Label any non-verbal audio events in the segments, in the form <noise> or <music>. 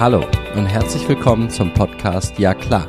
Hallo und herzlich willkommen zum Podcast Ja klar.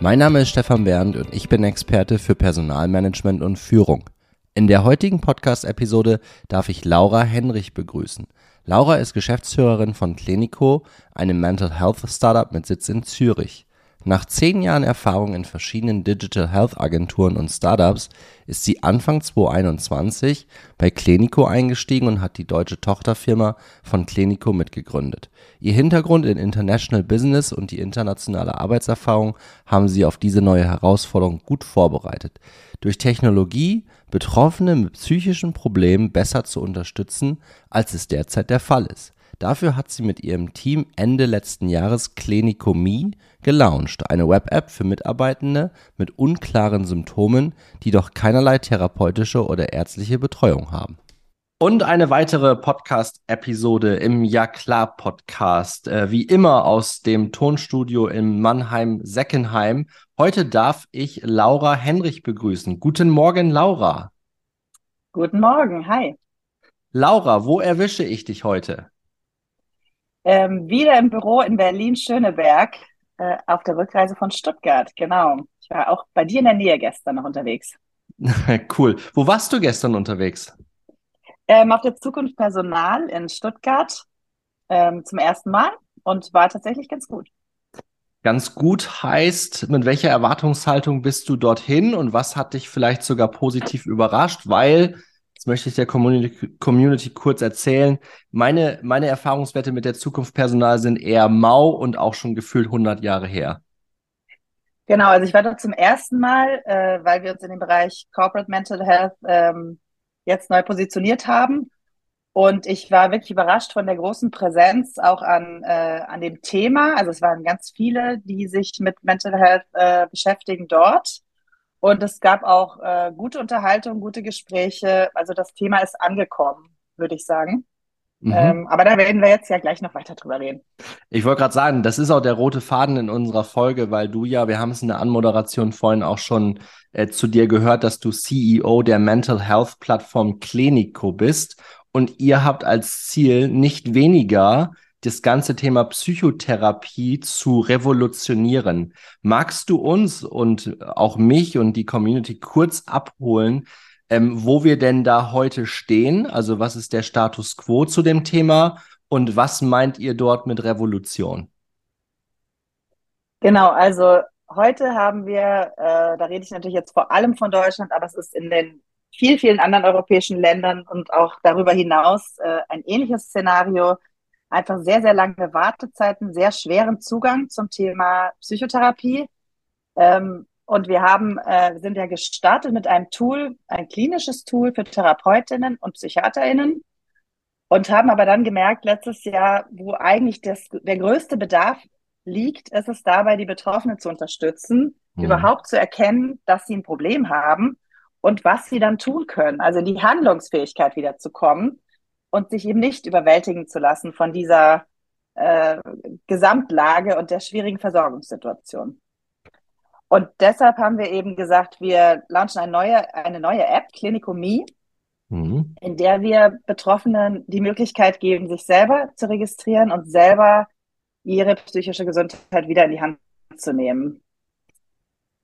Mein Name ist Stefan Bernd und ich bin Experte für Personalmanagement und Führung. In der heutigen Podcast-Episode darf ich Laura Henrich begrüßen. Laura ist Geschäftsführerin von Clinico, einem Mental Health Startup mit Sitz in Zürich. Nach zehn Jahren Erfahrung in verschiedenen Digital Health Agenturen und Startups ist sie Anfang 2021 bei Clinico eingestiegen und hat die deutsche Tochterfirma von Clinico mitgegründet. Ihr Hintergrund in International Business und die internationale Arbeitserfahrung haben sie auf diese neue Herausforderung gut vorbereitet. Durch Technologie Betroffene mit psychischen Problemen besser zu unterstützen, als es derzeit der Fall ist. Dafür hat sie mit ihrem Team Ende letzten Jahres Clinico.me gelauncht, eine Web-App für Mitarbeitende mit unklaren Symptomen, die doch keinerlei therapeutische oder ärztliche Betreuung haben. Und eine weitere Podcast-Episode im Ja klar Podcast, äh, wie immer aus dem Tonstudio in Mannheim-Seckenheim. Heute darf ich Laura Henrich begrüßen. Guten Morgen, Laura. Guten Morgen, hi. Laura, wo erwische ich dich heute? Ähm, wieder im Büro in Berlin-Schöneberg äh, auf der Rückreise von Stuttgart, genau. Ich war auch bei dir in der Nähe gestern noch unterwegs. <laughs> cool. Wo warst du gestern unterwegs? Ähm, auf der Zukunft Personal in Stuttgart ähm, zum ersten Mal und war tatsächlich ganz gut. Ganz gut heißt, mit welcher Erwartungshaltung bist du dorthin und was hat dich vielleicht sogar positiv überrascht? Weil das möchte ich der Community, Community kurz erzählen. Meine, meine Erfahrungswerte mit der Zukunft Personal sind eher mau und auch schon gefühlt 100 Jahre her. Genau, also ich war dort zum ersten Mal, äh, weil wir uns in dem Bereich Corporate Mental Health ähm, jetzt neu positioniert haben. Und ich war wirklich überrascht von der großen Präsenz auch an, äh, an dem Thema. Also es waren ganz viele, die sich mit Mental Health äh, beschäftigen dort. Und es gab auch äh, gute Unterhaltung, gute Gespräche. Also das Thema ist angekommen, würde ich sagen. Mhm. Ähm, aber da werden wir jetzt ja gleich noch weiter drüber reden. Ich wollte gerade sagen, das ist auch der rote Faden in unserer Folge, weil du ja, wir haben es in der Anmoderation vorhin auch schon äh, zu dir gehört, dass du CEO der Mental Health Plattform Clinico bist. Und ihr habt als Ziel nicht weniger das ganze Thema Psychotherapie zu revolutionieren. Magst du uns und auch mich und die Community kurz abholen, ähm, wo wir denn da heute stehen? Also was ist der Status quo zu dem Thema und was meint ihr dort mit Revolution? Genau, also heute haben wir, äh, da rede ich natürlich jetzt vor allem von Deutschland, aber es ist in den vielen, vielen anderen europäischen Ländern und auch darüber hinaus äh, ein ähnliches Szenario einfach sehr, sehr lange Wartezeiten, sehr schweren Zugang zum Thema Psychotherapie. Ähm, und wir haben, äh, sind ja gestartet mit einem Tool, ein klinisches Tool für Therapeutinnen und PsychiaterInnen und haben aber dann gemerkt, letztes Jahr, wo eigentlich das, der größte Bedarf liegt, ist es dabei, die Betroffenen zu unterstützen, mhm. überhaupt zu erkennen, dass sie ein Problem haben und was sie dann tun können, also in die Handlungsfähigkeit wieder zu kommen und sich eben nicht überwältigen zu lassen von dieser äh, Gesamtlage und der schwierigen Versorgungssituation. Und deshalb haben wir eben gesagt, wir launchen eine neue, eine neue App, Clinico.me, mhm. in der wir Betroffenen die Möglichkeit geben, sich selber zu registrieren und selber ihre psychische Gesundheit wieder in die Hand zu nehmen.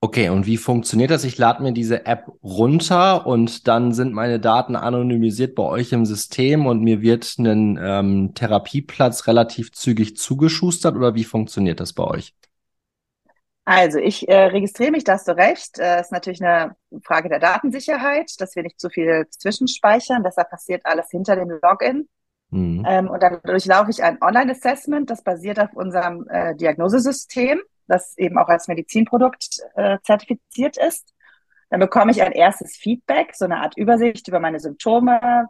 Okay, und wie funktioniert das? Ich lade mir diese App runter und dann sind meine Daten anonymisiert bei euch im System und mir wird ein ähm, Therapieplatz relativ zügig zugeschustert oder wie funktioniert das bei euch? Also ich äh, registriere mich, da hast du recht. Äh, ist natürlich eine Frage der Datensicherheit, dass wir nicht zu viel zwischenspeichern. Deshalb passiert alles hinter dem Login. Mhm. Ähm, und dann durchlaufe ich ein Online-Assessment, das basiert auf unserem äh, Diagnosesystem das eben auch als Medizinprodukt äh, zertifiziert ist. Dann bekomme ich ein erstes Feedback, so eine Art Übersicht über meine Symptome,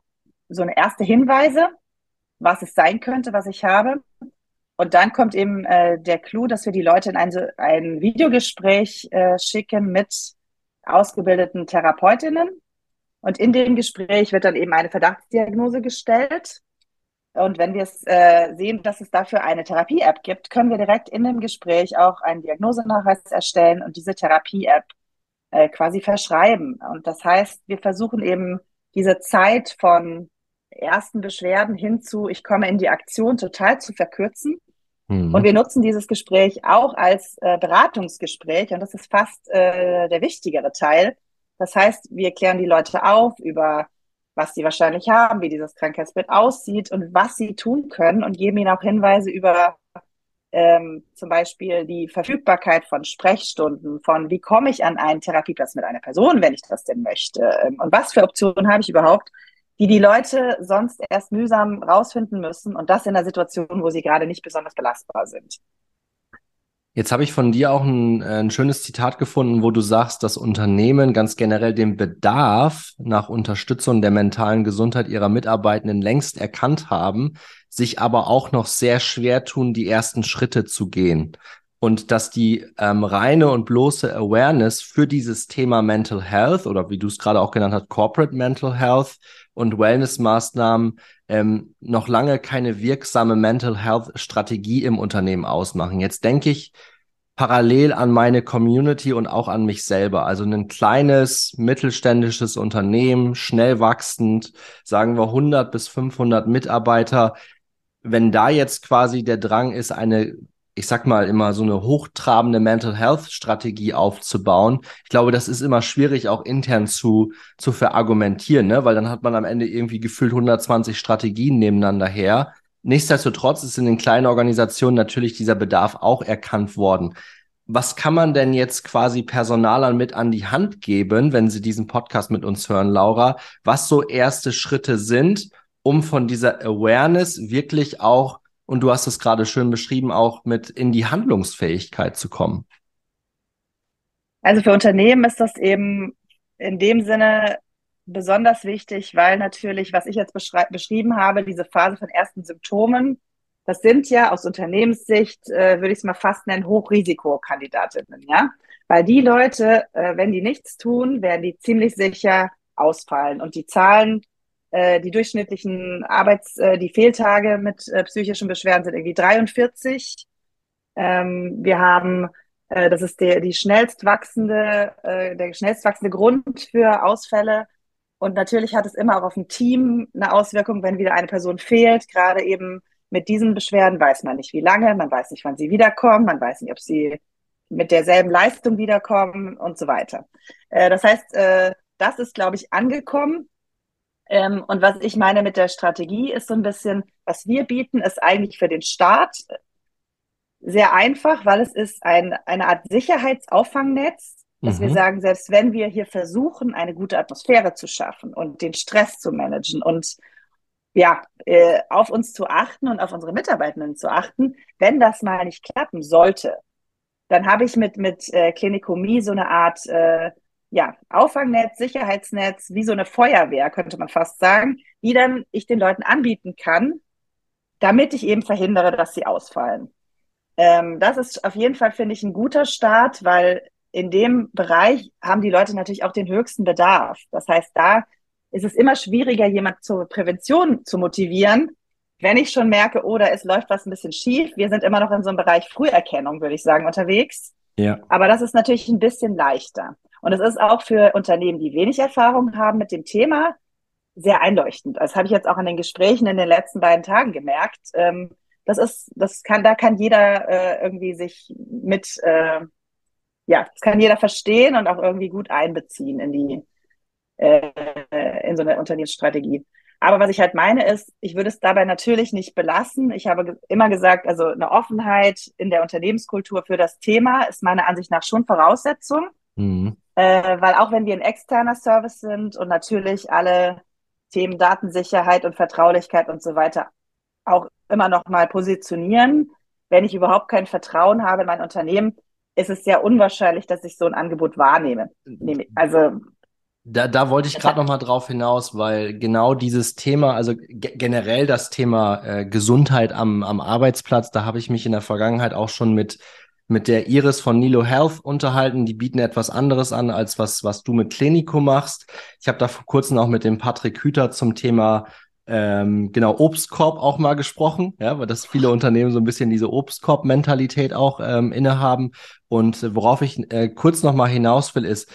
so eine erste Hinweise, was es sein könnte, was ich habe. Und dann kommt eben äh, der Clou, dass wir die Leute in ein, ein Videogespräch äh, schicken mit ausgebildeten Therapeutinnen. Und in dem Gespräch wird dann eben eine Verdachtsdiagnose gestellt. Und wenn wir es äh, sehen, dass es dafür eine Therapie-App gibt, können wir direkt in dem Gespräch auch einen Diagnosenachweis erstellen und diese Therapie-App äh, quasi verschreiben. Und das heißt, wir versuchen eben diese Zeit von ersten Beschwerden hin zu, ich komme in die Aktion total zu verkürzen. Mhm. Und wir nutzen dieses Gespräch auch als äh, Beratungsgespräch und das ist fast äh, der wichtigere Teil. Das heißt, wir klären die Leute auf über was sie wahrscheinlich haben, wie dieses Krankheitsbild aussieht und was sie tun können und geben ihnen auch Hinweise über ähm, zum Beispiel die Verfügbarkeit von Sprechstunden, von wie komme ich an einen Therapieplatz mit einer Person, wenn ich das denn möchte ähm, und was für Optionen habe ich überhaupt, die die Leute sonst erst mühsam rausfinden müssen und das in einer Situation, wo sie gerade nicht besonders belastbar sind. Jetzt habe ich von dir auch ein, äh, ein, schönes Zitat gefunden, wo du sagst, dass Unternehmen ganz generell den Bedarf nach Unterstützung der mentalen Gesundheit ihrer Mitarbeitenden längst erkannt haben, sich aber auch noch sehr schwer tun, die ersten Schritte zu gehen. Und dass die ähm, reine und bloße Awareness für dieses Thema Mental Health oder wie du es gerade auch genannt hast, Corporate Mental Health und Wellness-Maßnahmen ähm, noch lange keine wirksame Mental Health-Strategie im Unternehmen ausmachen. Jetzt denke ich parallel an meine Community und auch an mich selber. Also ein kleines mittelständisches Unternehmen, schnell wachsend, sagen wir 100 bis 500 Mitarbeiter. Wenn da jetzt quasi der Drang ist, eine ich sag mal, immer so eine hochtrabende Mental Health Strategie aufzubauen. Ich glaube, das ist immer schwierig, auch intern zu, zu verargumentieren, ne? weil dann hat man am Ende irgendwie gefühlt 120 Strategien nebeneinander her. Nichtsdestotrotz ist in den kleinen Organisationen natürlich dieser Bedarf auch erkannt worden. Was kann man denn jetzt quasi Personalern mit an die Hand geben, wenn sie diesen Podcast mit uns hören, Laura? Was so erste Schritte sind, um von dieser Awareness wirklich auch und du hast es gerade schön beschrieben, auch mit in die Handlungsfähigkeit zu kommen. Also für Unternehmen ist das eben in dem Sinne besonders wichtig, weil natürlich, was ich jetzt beschrieben habe, diese Phase von ersten Symptomen, das sind ja aus Unternehmenssicht, äh, würde ich es mal fast nennen, Hochrisikokandidatinnen, ja. Weil die Leute, äh, wenn die nichts tun, werden die ziemlich sicher ausfallen. Und die Zahlen äh, die durchschnittlichen Arbeits-, äh, die Fehltage mit äh, psychischen Beschwerden sind irgendwie 43. Ähm, wir haben, äh, das ist der, die schnellst wachsende, äh, der schnellst wachsende Grund für Ausfälle. Und natürlich hat es immer auch auf ein Team eine Auswirkung, wenn wieder eine Person fehlt. Gerade eben mit diesen Beschwerden weiß man nicht, wie lange, man weiß nicht, wann sie wiederkommen, man weiß nicht, ob sie mit derselben Leistung wiederkommen und so weiter. Äh, das heißt, äh, das ist, glaube ich, angekommen. Ähm, und was ich meine mit der Strategie ist so ein bisschen, was wir bieten, ist eigentlich für den Staat sehr einfach, weil es ist ein, eine Art Sicherheitsauffangnetz, dass mhm. wir sagen, selbst wenn wir hier versuchen, eine gute Atmosphäre zu schaffen und den Stress zu managen und ja, äh, auf uns zu achten und auf unsere Mitarbeitenden zu achten, wenn das mal nicht klappen sollte, dann habe ich mit, mit äh, Klinikomie so eine Art äh, ja, Auffangnetz, Sicherheitsnetz, wie so eine Feuerwehr, könnte man fast sagen, die dann ich den Leuten anbieten kann, damit ich eben verhindere, dass sie ausfallen. Ähm, das ist auf jeden Fall, finde ich, ein guter Start, weil in dem Bereich haben die Leute natürlich auch den höchsten Bedarf. Das heißt, da ist es immer schwieriger, jemand zur Prävention zu motivieren, wenn ich schon merke, oh, da ist, läuft was ein bisschen schief. Wir sind immer noch in so einem Bereich Früherkennung, würde ich sagen, unterwegs. Ja. Aber das ist natürlich ein bisschen leichter. Und es ist auch für Unternehmen, die wenig Erfahrung haben mit dem Thema, sehr einleuchtend. Das habe ich jetzt auch an den Gesprächen in den letzten beiden Tagen gemerkt. Ähm, das ist, das kann, da kann jeder äh, irgendwie sich mit, äh, ja, das kann jeder verstehen und auch irgendwie gut einbeziehen in die, äh, in so eine Unternehmensstrategie. Aber was ich halt meine ist, ich würde es dabei natürlich nicht belassen. Ich habe immer gesagt, also eine Offenheit in der Unternehmenskultur für das Thema ist meiner Ansicht nach schon Voraussetzung. Mhm. Äh, weil auch wenn wir ein externer Service sind und natürlich alle Themen Datensicherheit und Vertraulichkeit und so weiter auch immer noch mal positionieren, wenn ich überhaupt kein Vertrauen habe in mein Unternehmen, ist es sehr unwahrscheinlich, dass ich so ein Angebot wahrnehme. Also da, da wollte ich gerade noch mal drauf hinaus, weil genau dieses Thema, also generell das Thema äh, Gesundheit am, am Arbeitsplatz, da habe ich mich in der Vergangenheit auch schon mit mit der Iris von Nilo Health unterhalten. Die bieten etwas anderes an, als was, was du mit Klinikum machst. Ich habe da vor kurzem auch mit dem Patrick Hüter zum Thema ähm, genau Obstkorb auch mal gesprochen, ja, weil das viele Unternehmen so ein bisschen diese Obstkorb-Mentalität auch ähm, innehaben. Und äh, worauf ich äh, kurz noch mal hinaus will, ist,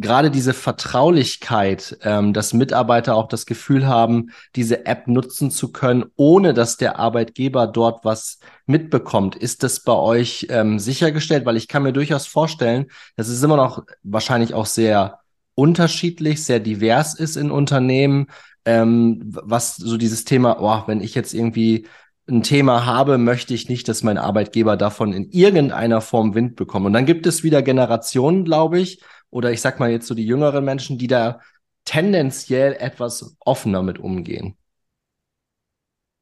gerade diese Vertraulichkeit, ähm, dass Mitarbeiter auch das Gefühl haben, diese App nutzen zu können, ohne dass der Arbeitgeber dort was mitbekommt. Ist das bei euch ähm, sichergestellt? Weil ich kann mir durchaus vorstellen, dass es immer noch wahrscheinlich auch sehr unterschiedlich, sehr divers ist in Unternehmen, ähm, was so dieses Thema, oh, wenn ich jetzt irgendwie ein Thema habe, möchte ich nicht, dass mein Arbeitgeber davon in irgendeiner Form Wind bekommt. Und dann gibt es wieder Generationen, glaube ich, oder ich sag mal jetzt so die jüngeren Menschen, die da tendenziell etwas offener mit umgehen.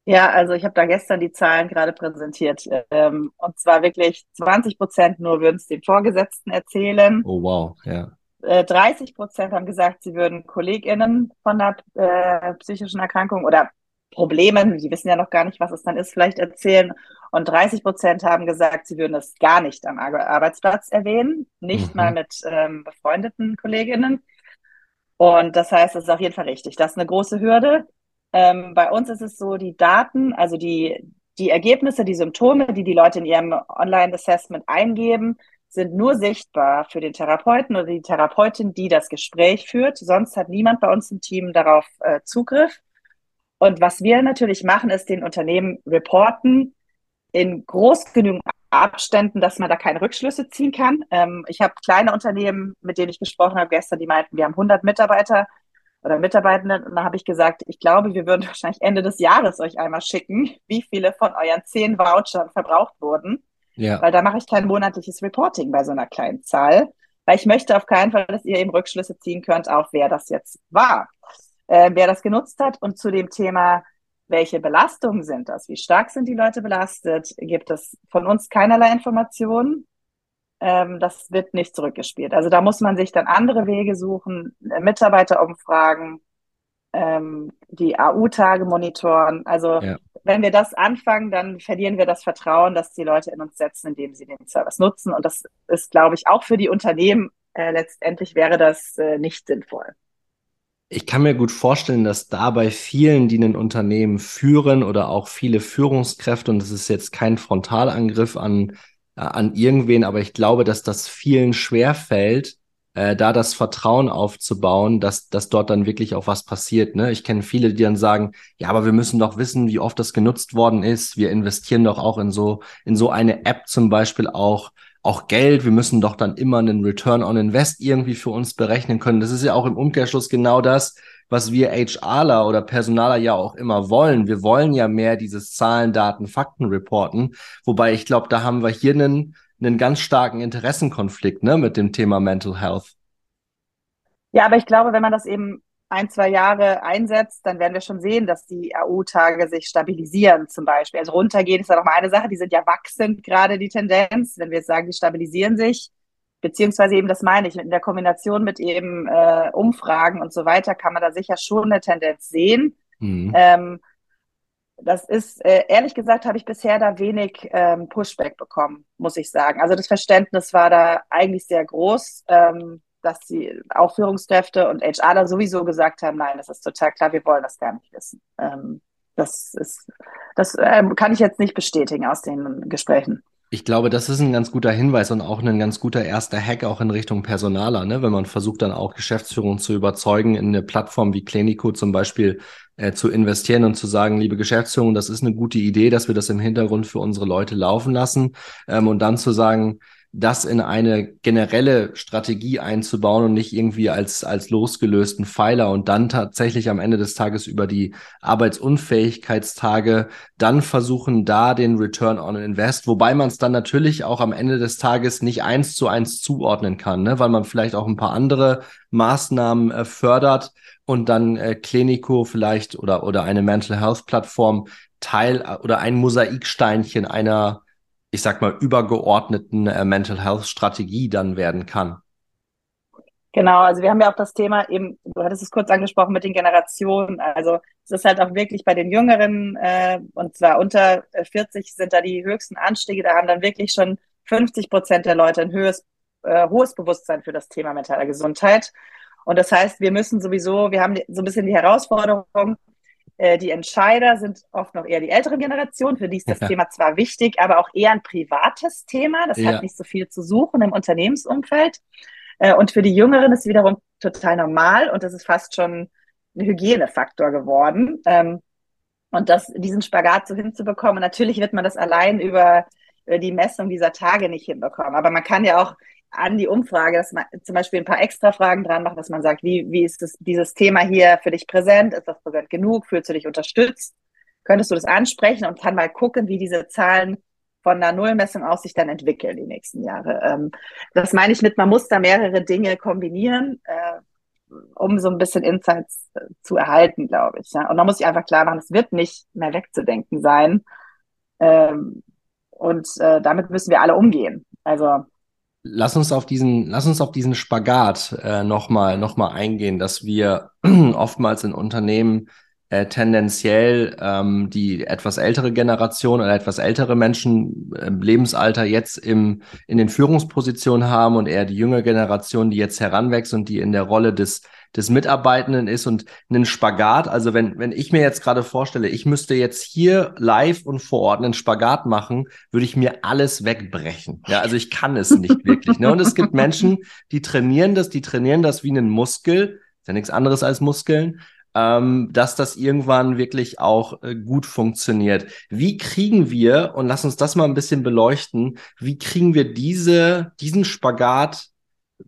Ja, also ich habe da gestern die Zahlen gerade präsentiert. Ähm, und zwar wirklich 20 Prozent nur würden es den Vorgesetzten erzählen. Oh wow, ja. 30 äh, Prozent haben gesagt, sie würden KollegInnen von einer äh, psychischen Erkrankung oder Problemen, die wissen ja noch gar nicht, was es dann ist, vielleicht erzählen. Und 30 Prozent haben gesagt, sie würden es gar nicht am Arbeitsplatz erwähnen, nicht mhm. mal mit ähm, befreundeten Kolleginnen. Und das heißt, es ist auf jeden Fall richtig. Das ist eine große Hürde. Ähm, bei uns ist es so, die Daten, also die, die Ergebnisse, die Symptome, die die Leute in ihrem Online-Assessment eingeben, sind nur sichtbar für den Therapeuten oder die Therapeutin, die das Gespräch führt. Sonst hat niemand bei uns im Team darauf äh, Zugriff. Und was wir natürlich machen, ist den Unternehmen reporten in groß genügend Abständen, dass man da keine Rückschlüsse ziehen kann. Ähm, ich habe kleine Unternehmen, mit denen ich gesprochen habe gestern, die meinten, wir haben 100 Mitarbeiter oder Mitarbeitende. Und da habe ich gesagt, ich glaube, wir würden <laughs> wahrscheinlich Ende des Jahres euch einmal schicken, wie viele von euren zehn Vouchern verbraucht wurden. Ja. Weil da mache ich kein monatliches Reporting bei so einer kleinen Zahl, weil ich möchte auf keinen Fall, dass ihr eben Rückschlüsse ziehen könnt, auf wer das jetzt war, äh, wer das genutzt hat. Und zu dem Thema, welche Belastungen sind das, wie stark sind die Leute belastet, gibt es von uns keinerlei Informationen. Ähm, das wird nicht zurückgespielt. Also da muss man sich dann andere Wege suchen, äh, Mitarbeiterumfragen, ähm, die AU-Tage monitoren. Also ja wenn wir das anfangen, dann verlieren wir das Vertrauen, dass die Leute in uns setzen, indem sie den Service nutzen. Und das ist, glaube ich, auch für die Unternehmen äh, letztendlich wäre das äh, nicht sinnvoll. Ich kann mir gut vorstellen, dass da bei vielen, die ein Unternehmen führen oder auch viele Führungskräfte, und das ist jetzt kein Frontalangriff an, äh, an irgendwen, aber ich glaube, dass das vielen schwerfällt, äh, da das Vertrauen aufzubauen, dass, dass dort dann wirklich auch was passiert. Ne? Ich kenne viele, die dann sagen, ja, aber wir müssen doch wissen, wie oft das genutzt worden ist. Wir investieren doch auch in so, in so eine App zum Beispiel auch, auch Geld. Wir müssen doch dann immer einen Return on Invest irgendwie für uns berechnen können. Das ist ja auch im Umkehrschluss genau das, was wir HRler oder Personaler ja auch immer wollen. Wir wollen ja mehr dieses Zahlen, Daten, Fakten reporten. Wobei ich glaube, da haben wir hier einen, einen ganz starken Interessenkonflikt ne, mit dem Thema Mental Health. Ja, aber ich glaube, wenn man das eben ein, zwei Jahre einsetzt, dann werden wir schon sehen, dass die AU-Tage sich stabilisieren zum Beispiel. Also runtergehen ist ja noch mal eine Sache, die sind ja wachsend gerade die Tendenz. Wenn wir jetzt sagen, die stabilisieren sich, beziehungsweise eben, das meine ich, in der Kombination mit eben äh, Umfragen und so weiter, kann man da sicher schon eine Tendenz sehen. Mhm. Ähm, das ist, äh, ehrlich gesagt, habe ich bisher da wenig ähm, Pushback bekommen, muss ich sagen. Also das Verständnis war da eigentlich sehr groß, ähm, dass die auch Führungskräfte und HR da sowieso gesagt haben, nein, das ist total klar, wir wollen das gar nicht wissen. Ähm, das ist, das äh, kann ich jetzt nicht bestätigen aus den Gesprächen. Ich glaube, das ist ein ganz guter Hinweis und auch ein ganz guter erster Hack auch in Richtung Personaler, ne? wenn man versucht dann auch Geschäftsführung zu überzeugen, in eine Plattform wie Clinico zum Beispiel äh, zu investieren und zu sagen, liebe Geschäftsführung, das ist eine gute Idee, dass wir das im Hintergrund für unsere Leute laufen lassen ähm, und dann zu sagen, das in eine generelle Strategie einzubauen und nicht irgendwie als, als losgelösten Pfeiler und dann tatsächlich am Ende des Tages über die Arbeitsunfähigkeitstage dann versuchen, da den Return on Invest, wobei man es dann natürlich auch am Ende des Tages nicht eins zu eins zuordnen kann, ne? weil man vielleicht auch ein paar andere Maßnahmen äh, fördert und dann äh, Clinico vielleicht oder, oder eine Mental Health Plattform Teil äh, oder ein Mosaiksteinchen einer ich sag mal, übergeordneten äh, Mental Health Strategie dann werden kann. Genau, also wir haben ja auch das Thema eben, du hattest es kurz angesprochen mit den Generationen. Also es ist halt auch wirklich bei den Jüngeren, äh, und zwar unter 40 äh, sind da die höchsten Anstiege, da haben dann wirklich schon 50 Prozent der Leute ein höheres, äh, hohes Bewusstsein für das Thema mentale Gesundheit. Und das heißt, wir müssen sowieso, wir haben so ein bisschen die Herausforderung, äh, die Entscheider sind oft noch eher die ältere Generation, für die ist das ja. <laughs> Thema zwar wichtig, aber auch eher ein privates Thema. Das ja. hat nicht so viel zu suchen im Unternehmensumfeld. Äh, und für die Jüngeren ist es wiederum total normal und das ist fast schon ein Hygienefaktor geworden. Ähm, und das, diesen Spagat so hinzubekommen, natürlich wird man das allein über, über die Messung dieser Tage nicht hinbekommen. Aber man kann ja auch an die Umfrage, dass man zum Beispiel ein paar extra Fragen dran macht, dass man sagt, wie, wie ist das, dieses Thema hier für dich präsent? Ist das präsent genug? Fühlst du dich unterstützt? Könntest du das ansprechen und kann mal gucken, wie diese Zahlen von einer Nullmessung aus sich dann entwickeln die nächsten Jahre. Ähm, das meine ich mit, man muss da mehrere Dinge kombinieren, äh, um so ein bisschen Insights äh, zu erhalten, glaube ich. Und man muss sich einfach klar machen, es wird nicht mehr wegzudenken sein. Ähm, und äh, damit müssen wir alle umgehen. Also Lass uns auf diesen, lass uns auf diesen Spagat äh, nochmal noch mal eingehen, dass wir <clears throat> oftmals in Unternehmen äh, tendenziell ähm, die etwas ältere Generation oder etwas ältere Menschen im Lebensalter jetzt im, in den Führungspositionen haben und eher die junge Generation, die jetzt heranwächst und die in der Rolle des des Mitarbeitenden ist und einen Spagat. Also wenn, wenn ich mir jetzt gerade vorstelle, ich müsste jetzt hier live und vor Ort einen Spagat machen, würde ich mir alles wegbrechen. Ja, also ich kann es nicht wirklich. Ne? Und es gibt Menschen, die trainieren das, die trainieren das wie einen Muskel. Ist ja nichts anderes als Muskeln ähm, dass das irgendwann wirklich auch äh, gut funktioniert. Wie kriegen wir, und lass uns das mal ein bisschen beleuchten, wie kriegen wir diese, diesen Spagat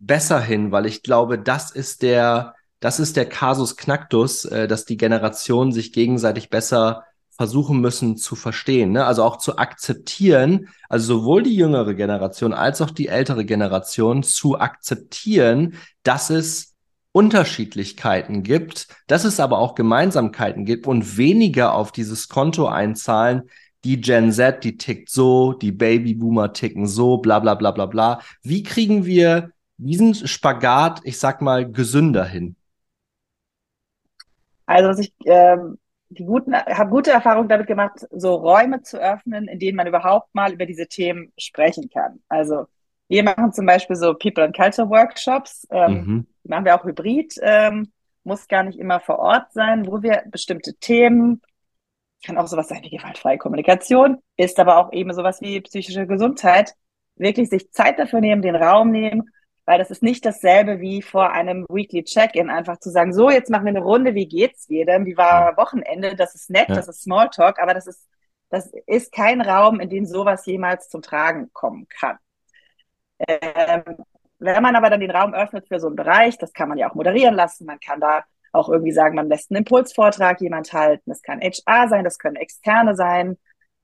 besser hin? Weil ich glaube, das ist der, das ist der Kasus Knacktus, äh, dass die Generationen sich gegenseitig besser versuchen müssen zu verstehen, ne? also auch zu akzeptieren, also sowohl die jüngere Generation als auch die ältere Generation zu akzeptieren, dass es Unterschiedlichkeiten gibt, dass es aber auch Gemeinsamkeiten gibt und weniger auf dieses Konto einzahlen, die Gen Z, die tickt so, die Babyboomer ticken so, bla bla bla bla bla. Wie kriegen wir diesen Spagat, ich sag mal, gesünder hin? Also was ich ähm, die guten, habe gute Erfahrungen damit gemacht, so Räume zu öffnen, in denen man überhaupt mal über diese Themen sprechen kann. Also wir machen zum Beispiel so People and Culture Workshops. Ähm, mhm. Die machen wir auch hybrid. Ähm, muss gar nicht immer vor Ort sein, wo wir bestimmte Themen, kann auch sowas sein wie gewaltfreie Kommunikation, ist aber auch eben sowas wie psychische Gesundheit, wirklich sich Zeit dafür nehmen, den Raum nehmen, weil das ist nicht dasselbe wie vor einem Weekly Check-in, einfach zu sagen, so, jetzt machen wir eine Runde, wie geht's jedem, wie war Wochenende, das ist nett, ja. das ist Smalltalk, aber das ist, das ist kein Raum, in dem sowas jemals zum Tragen kommen kann. Ähm, wenn man aber dann den Raum öffnet für so einen Bereich, das kann man ja auch moderieren lassen, man kann da auch irgendwie sagen, man lässt einen Impulsvortrag jemand halten, das kann HR sein, das können Externe sein,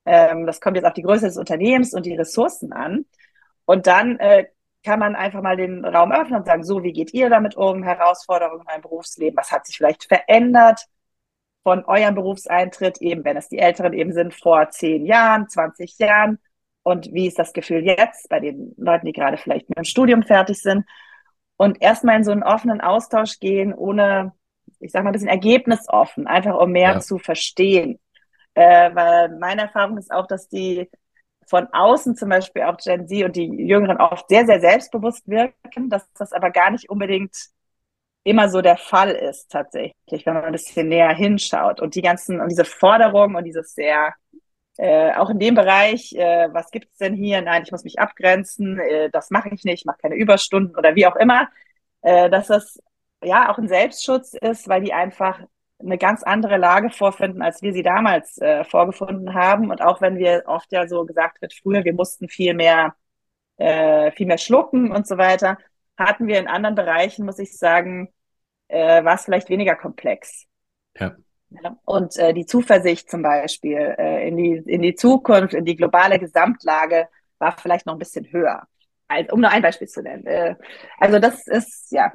ähm, das kommt jetzt auf die Größe des Unternehmens und die Ressourcen an. Und dann äh, kann man einfach mal den Raum öffnen und sagen, so, wie geht ihr damit um? Herausforderungen in meinem Berufsleben, was hat sich vielleicht verändert von eurem Berufseintritt, eben wenn es die Älteren eben sind, vor zehn Jahren, 20 Jahren? und wie ist das Gefühl jetzt bei den Leuten, die gerade vielleicht mit dem Studium fertig sind. Und erstmal in so einen offenen Austausch gehen, ohne, ich sag mal, ein bisschen ergebnisoffen, einfach um mehr ja. zu verstehen. Äh, weil meine Erfahrung ist auch, dass die von außen zum Beispiel auch Gen Z und die Jüngeren oft sehr, sehr selbstbewusst wirken, dass das aber gar nicht unbedingt immer so der Fall ist tatsächlich, wenn man ein bisschen näher hinschaut und die ganzen und diese Forderungen und dieses sehr äh, auch in dem Bereich, äh, was gibt es denn hier? Nein, ich muss mich abgrenzen, äh, das mache ich nicht, ich mache keine Überstunden oder wie auch immer, äh, dass das ja auch ein Selbstschutz ist, weil die einfach eine ganz andere Lage vorfinden, als wir sie damals äh, vorgefunden haben. Und auch wenn wir oft ja so gesagt wird, früher, wir mussten viel mehr, äh, viel mehr schlucken und so weiter, hatten wir in anderen Bereichen, muss ich sagen, äh, war es vielleicht weniger komplex. Ja. Ja, und äh, die Zuversicht zum Beispiel äh, in, die, in die Zukunft, in die globale Gesamtlage war vielleicht noch ein bisschen höher. Also, um nur ein Beispiel zu nennen. Äh, also das ist, ja,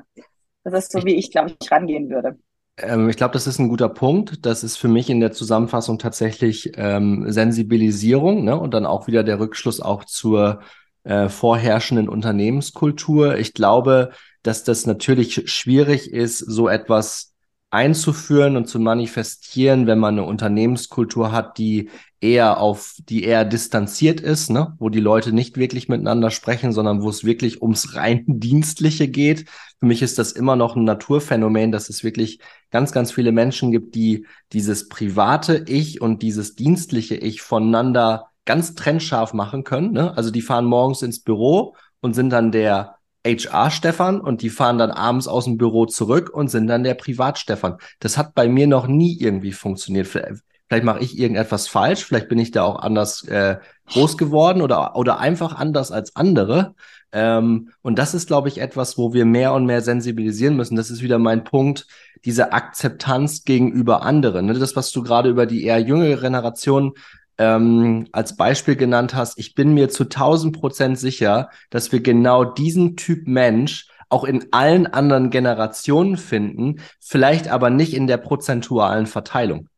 das ist so, wie ich, glaube ich, rangehen würde. Ähm, ich glaube, das ist ein guter Punkt. Das ist für mich in der Zusammenfassung tatsächlich ähm, Sensibilisierung ne? und dann auch wieder der Rückschluss auch zur äh, vorherrschenden Unternehmenskultur. Ich glaube, dass das natürlich schwierig ist, so etwas einzuführen und zu manifestieren, wenn man eine Unternehmenskultur hat, die eher auf, die eher distanziert ist, ne? wo die Leute nicht wirklich miteinander sprechen, sondern wo es wirklich ums rein <laughs> Dienstliche geht. Für mich ist das immer noch ein Naturphänomen, dass es wirklich ganz, ganz viele Menschen gibt, die dieses private Ich und dieses dienstliche Ich voneinander ganz trennscharf machen können. Ne? Also die fahren morgens ins Büro und sind dann der HR-Stefan und die fahren dann abends aus dem Büro zurück und sind dann der Privat-Stefan. Das hat bei mir noch nie irgendwie funktioniert. Vielleicht mache ich irgendetwas falsch, vielleicht bin ich da auch anders äh, groß geworden oder, oder einfach anders als andere. Ähm, und das ist, glaube ich, etwas, wo wir mehr und mehr sensibilisieren müssen. Das ist wieder mein Punkt, diese Akzeptanz gegenüber anderen. Ne? Das, was du gerade über die eher jüngere Generation ähm, als Beispiel genannt hast, ich bin mir zu 1000 Prozent sicher, dass wir genau diesen Typ Mensch auch in allen anderen Generationen finden, vielleicht aber nicht in der prozentualen Verteilung.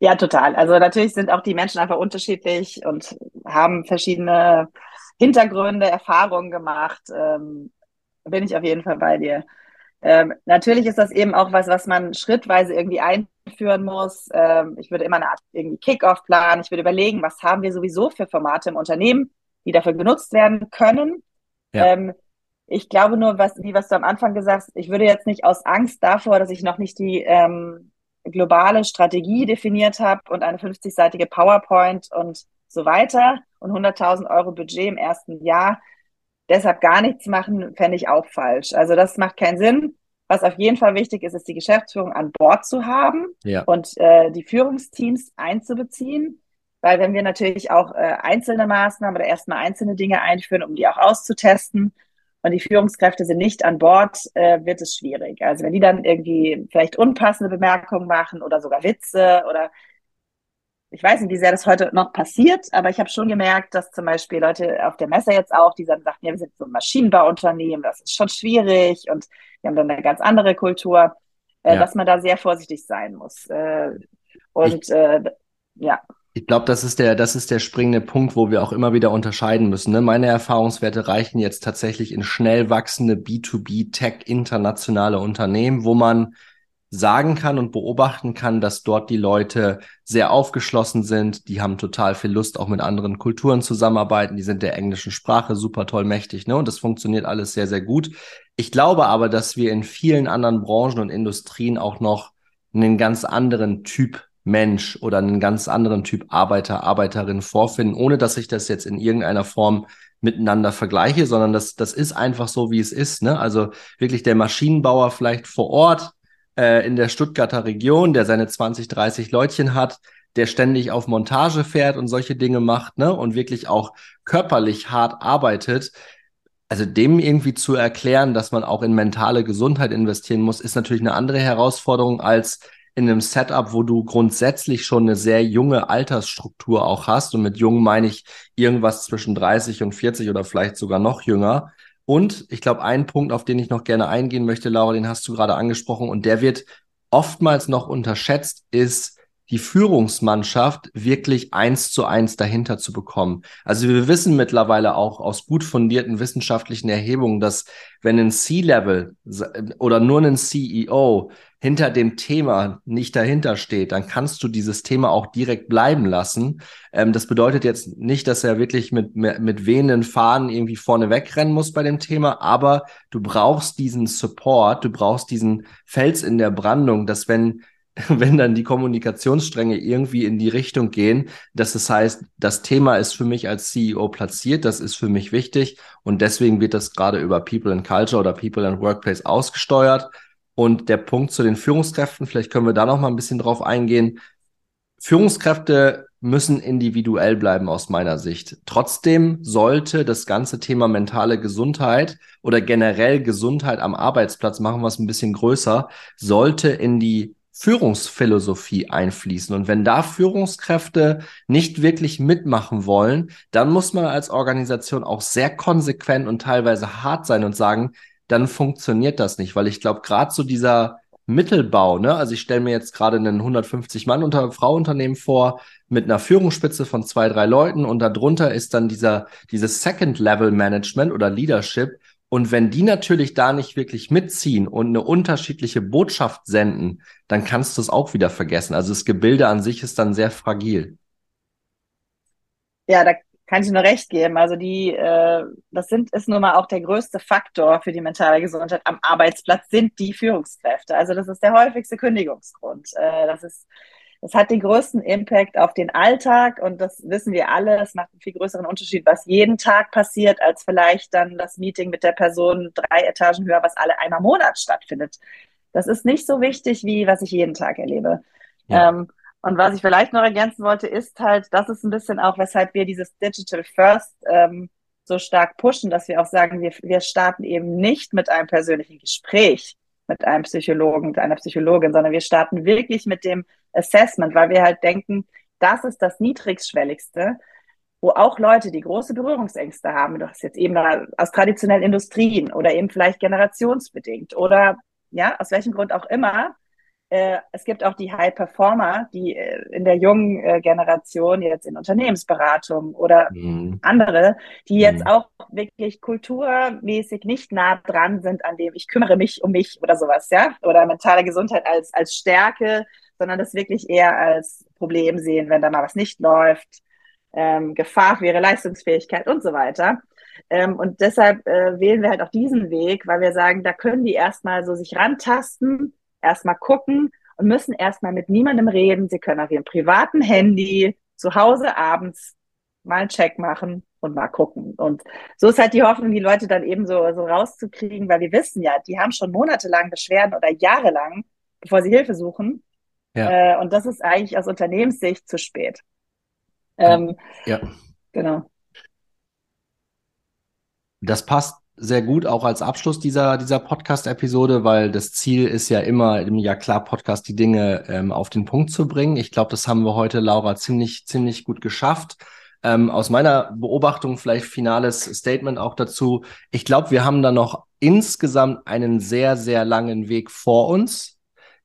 Ja, total. Also natürlich sind auch die Menschen einfach unterschiedlich und haben verschiedene Hintergründe, Erfahrungen gemacht. Ähm, bin ich auf jeden Fall bei dir. Ähm, natürlich ist das eben auch was, was man schrittweise irgendwie einführen muss. Ähm, ich würde immer eine Art irgendwie Kick-off planen. Ich würde überlegen, was haben wir sowieso für Formate im Unternehmen, die dafür genutzt werden können. Ja. Ähm, ich glaube nur, was, wie was du am Anfang gesagt hast, ich würde jetzt nicht aus Angst davor, dass ich noch nicht die ähm, globale Strategie definiert habe und eine 50-seitige PowerPoint und so weiter und 100.000 Euro Budget im ersten Jahr. Deshalb gar nichts machen, fände ich auch falsch. Also das macht keinen Sinn. Was auf jeden Fall wichtig ist, ist die Geschäftsführung an Bord zu haben ja. und äh, die Führungsteams einzubeziehen. Weil wenn wir natürlich auch äh, einzelne Maßnahmen oder erstmal einzelne Dinge einführen, um die auch auszutesten, und die Führungskräfte sind nicht an Bord, äh, wird es schwierig. Also wenn die dann irgendwie vielleicht unpassende Bemerkungen machen oder sogar Witze oder ich weiß nicht, wie sehr das heute noch passiert, aber ich habe schon gemerkt, dass zum Beispiel Leute auf der Messe jetzt auch, die dann sagten, ja, wir sind so ein Maschinenbauunternehmen, das ist schon schwierig und wir haben dann eine ganz andere Kultur, äh, ja. dass man da sehr vorsichtig sein muss. Äh, und ich, äh, ja. Ich glaube, das ist der, das ist der springende Punkt, wo wir auch immer wieder unterscheiden müssen. Ne? Meine Erfahrungswerte reichen jetzt tatsächlich in schnell wachsende B2B Tech internationale Unternehmen, wo man sagen kann und beobachten kann, dass dort die Leute sehr aufgeschlossen sind. Die haben total viel Lust, auch mit anderen Kulturen zusammenarbeiten. Die sind der englischen Sprache super toll mächtig, ne? Und das funktioniert alles sehr, sehr gut. Ich glaube aber, dass wir in vielen anderen Branchen und Industrien auch noch einen ganz anderen Typ Mensch oder einen ganz anderen Typ Arbeiter, Arbeiterin vorfinden, ohne dass ich das jetzt in irgendeiner Form miteinander vergleiche, sondern das, das ist einfach so, wie es ist. Ne? Also wirklich der Maschinenbauer vielleicht vor Ort äh, in der Stuttgarter Region, der seine 20, 30 Leutchen hat, der ständig auf Montage fährt und solche Dinge macht ne? und wirklich auch körperlich hart arbeitet. Also dem irgendwie zu erklären, dass man auch in mentale Gesundheit investieren muss, ist natürlich eine andere Herausforderung als in einem Setup, wo du grundsätzlich schon eine sehr junge Altersstruktur auch hast. Und mit jung meine ich irgendwas zwischen 30 und 40 oder vielleicht sogar noch jünger. Und ich glaube, ein Punkt, auf den ich noch gerne eingehen möchte, Laura, den hast du gerade angesprochen und der wird oftmals noch unterschätzt, ist die Führungsmannschaft wirklich eins zu eins dahinter zu bekommen. Also wir wissen mittlerweile auch aus gut fundierten wissenschaftlichen Erhebungen, dass wenn ein C-Level oder nur ein CEO hinter dem Thema nicht dahinter steht, dann kannst du dieses Thema auch direkt bleiben lassen. Ähm, das bedeutet jetzt nicht, dass er wirklich mit, mit wehenden Fahnen irgendwie vorne wegrennen muss bei dem Thema, aber du brauchst diesen Support, du brauchst diesen Fels in der Brandung, dass wenn <laughs> wenn dann die Kommunikationsstränge irgendwie in die Richtung gehen, dass es heißt, das Thema ist für mich als CEO platziert, das ist für mich wichtig und deswegen wird das gerade über People and Culture oder People and Workplace ausgesteuert. Und der Punkt zu den Führungskräften, vielleicht können wir da noch mal ein bisschen drauf eingehen. Führungskräfte müssen individuell bleiben aus meiner Sicht. Trotzdem sollte das ganze Thema mentale Gesundheit oder generell Gesundheit am Arbeitsplatz, machen wir es ein bisschen größer, sollte in die Führungsphilosophie einfließen. Und wenn da Führungskräfte nicht wirklich mitmachen wollen, dann muss man als Organisation auch sehr konsequent und teilweise hart sein und sagen, dann funktioniert das nicht, weil ich glaube, gerade so dieser Mittelbau, ne, also ich stelle mir jetzt gerade einen 150 Mann unter Frau Unternehmen vor mit einer Führungsspitze von zwei, drei Leuten und darunter ist dann dieser dieses Second Level Management oder Leadership und wenn die natürlich da nicht wirklich mitziehen und eine unterschiedliche Botschaft senden, dann kannst du es auch wieder vergessen. Also das Gebilde an sich ist dann sehr fragil. Ja, da kann ich nur recht geben. Also die, äh, das sind, ist nun mal auch der größte Faktor für die mentale Gesundheit am Arbeitsplatz, sind die Führungskräfte. Also das ist der häufigste Kündigungsgrund. Äh, das ist Das hat den größten Impact auf den Alltag und das wissen wir alle. Es macht einen viel größeren Unterschied, was jeden Tag passiert, als vielleicht dann das Meeting mit der Person drei Etagen höher, was alle einmal im Monat stattfindet. Das ist nicht so wichtig, wie was ich jeden Tag erlebe. Ja. Ähm, und was ich vielleicht noch ergänzen wollte, ist halt, das ist ein bisschen auch, weshalb wir dieses Digital First ähm, so stark pushen, dass wir auch sagen, wir, wir starten eben nicht mit einem persönlichen Gespräch mit einem Psychologen, mit einer Psychologin, sondern wir starten wirklich mit dem Assessment, weil wir halt denken, das ist das niedrigschwelligste, wo auch Leute, die große Berührungsängste haben, du hast jetzt eben aus traditionellen Industrien oder eben vielleicht generationsbedingt oder ja, aus welchem Grund auch immer, äh, es gibt auch die High Performer, die äh, in der jungen äh, Generation jetzt in Unternehmensberatung oder mhm. andere, die jetzt mhm. auch wirklich kulturmäßig nicht nah dran sind an dem, ich kümmere mich um mich oder sowas, ja, oder mentale Gesundheit als, als Stärke, sondern das wirklich eher als Problem sehen, wenn da mal was nicht läuft, ähm, Gefahr für ihre Leistungsfähigkeit und so weiter. Ähm, und deshalb äh, wählen wir halt auch diesen Weg, weil wir sagen, da können die erstmal so sich rantasten, erstmal gucken und müssen erstmal mit niemandem reden. Sie können auf ihrem privaten Handy zu Hause abends mal einen Check machen und mal gucken. Und so ist halt die Hoffnung, die Leute dann eben so, so rauszukriegen, weil wir wissen ja, die haben schon monatelang Beschwerden oder jahrelang, bevor sie Hilfe suchen. Ja. Äh, und das ist eigentlich aus Unternehmenssicht zu spät. Ähm, ja. Genau. Das passt sehr gut, auch als Abschluss dieser, dieser Podcast-Episode, weil das Ziel ist ja immer, im Ja klar Podcast die Dinge ähm, auf den Punkt zu bringen. Ich glaube, das haben wir heute, Laura, ziemlich, ziemlich gut geschafft. Ähm, aus meiner Beobachtung vielleicht finales Statement auch dazu. Ich glaube, wir haben da noch insgesamt einen sehr, sehr langen Weg vor uns.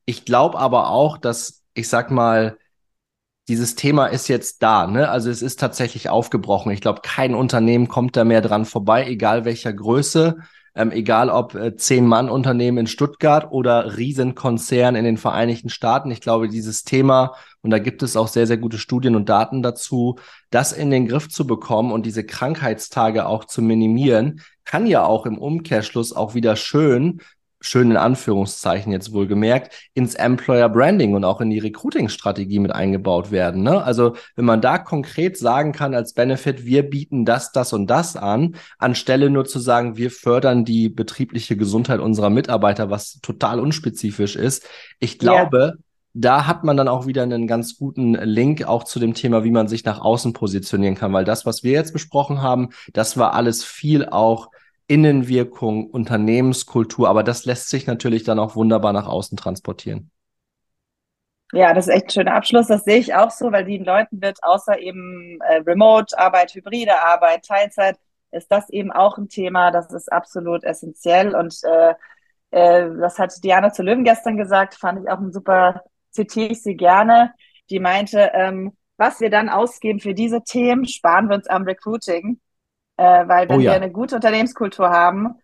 Ich glaube aber auch, dass, ich sag mal, dieses Thema ist jetzt da, ne? Also es ist tatsächlich aufgebrochen. Ich glaube, kein Unternehmen kommt da mehr dran vorbei, egal welcher Größe, ähm, egal ob äh, Zehn-Mann-Unternehmen in Stuttgart oder Riesenkonzern in den Vereinigten Staaten. Ich glaube, dieses Thema, und da gibt es auch sehr, sehr gute Studien und Daten dazu, das in den Griff zu bekommen und diese Krankheitstage auch zu minimieren, kann ja auch im Umkehrschluss auch wieder schön schön in Anführungszeichen jetzt wohl gemerkt, ins Employer Branding und auch in die Recruiting-Strategie mit eingebaut werden. Ne? Also wenn man da konkret sagen kann als Benefit, wir bieten das, das und das an, anstelle nur zu sagen, wir fördern die betriebliche Gesundheit unserer Mitarbeiter, was total unspezifisch ist. Ich glaube, ja. Da hat man dann auch wieder einen ganz guten Link auch zu dem Thema, wie man sich nach außen positionieren kann, weil das, was wir jetzt besprochen haben, das war alles viel auch Innenwirkung, Unternehmenskultur, aber das lässt sich natürlich dann auch wunderbar nach außen transportieren. Ja, das ist echt ein schöner Abschluss. Das sehe ich auch so, weil den Leuten wird außer eben äh, Remote-Arbeit, hybride Arbeit, Teilzeit, ist das eben auch ein Thema. Das ist absolut essentiell. Und äh, äh, das hat Diana zu Löwen gestern gesagt, fand ich auch ein super, zitiere ich sie gerne. Die meinte, ähm, was wir dann ausgeben für diese Themen, sparen wir uns am Recruiting. Äh, weil wenn oh, ja. wir eine gute Unternehmenskultur haben,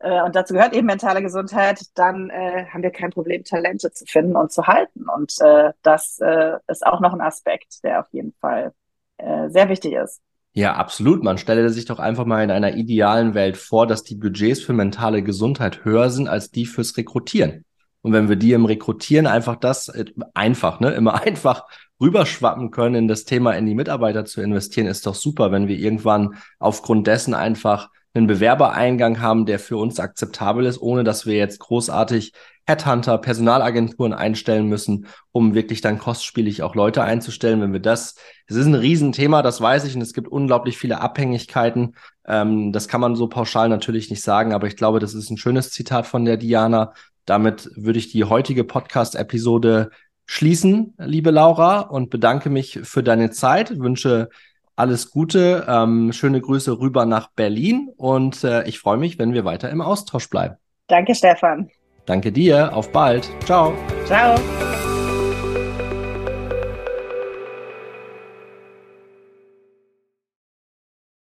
äh, und dazu gehört eben mentale Gesundheit, dann äh, haben wir kein Problem, Talente zu finden und zu halten. Und äh, das äh, ist auch noch ein Aspekt, der auf jeden Fall äh, sehr wichtig ist. Ja, absolut. Man stelle sich doch einfach mal in einer idealen Welt vor, dass die Budgets für mentale Gesundheit höher sind als die fürs Rekrutieren. Und wenn wir die im Rekrutieren einfach das, äh, einfach, ne, immer <laughs> einfach rüberschwappen können, in das Thema in die Mitarbeiter zu investieren, ist doch super, wenn wir irgendwann aufgrund dessen einfach einen Bewerbereingang haben, der für uns akzeptabel ist, ohne dass wir jetzt großartig Headhunter, Personalagenturen einstellen müssen, um wirklich dann kostspielig auch Leute einzustellen. Wenn wir das, es ist ein Riesenthema, das weiß ich, und es gibt unglaublich viele Abhängigkeiten. Ähm, das kann man so pauschal natürlich nicht sagen, aber ich glaube, das ist ein schönes Zitat von der Diana. Damit würde ich die heutige Podcast-Episode schließen, liebe Laura, und bedanke mich für deine Zeit, wünsche alles Gute, ähm, schöne Grüße rüber nach Berlin und äh, ich freue mich, wenn wir weiter im Austausch bleiben. Danke, Stefan. Danke dir, auf bald. Ciao. Ciao.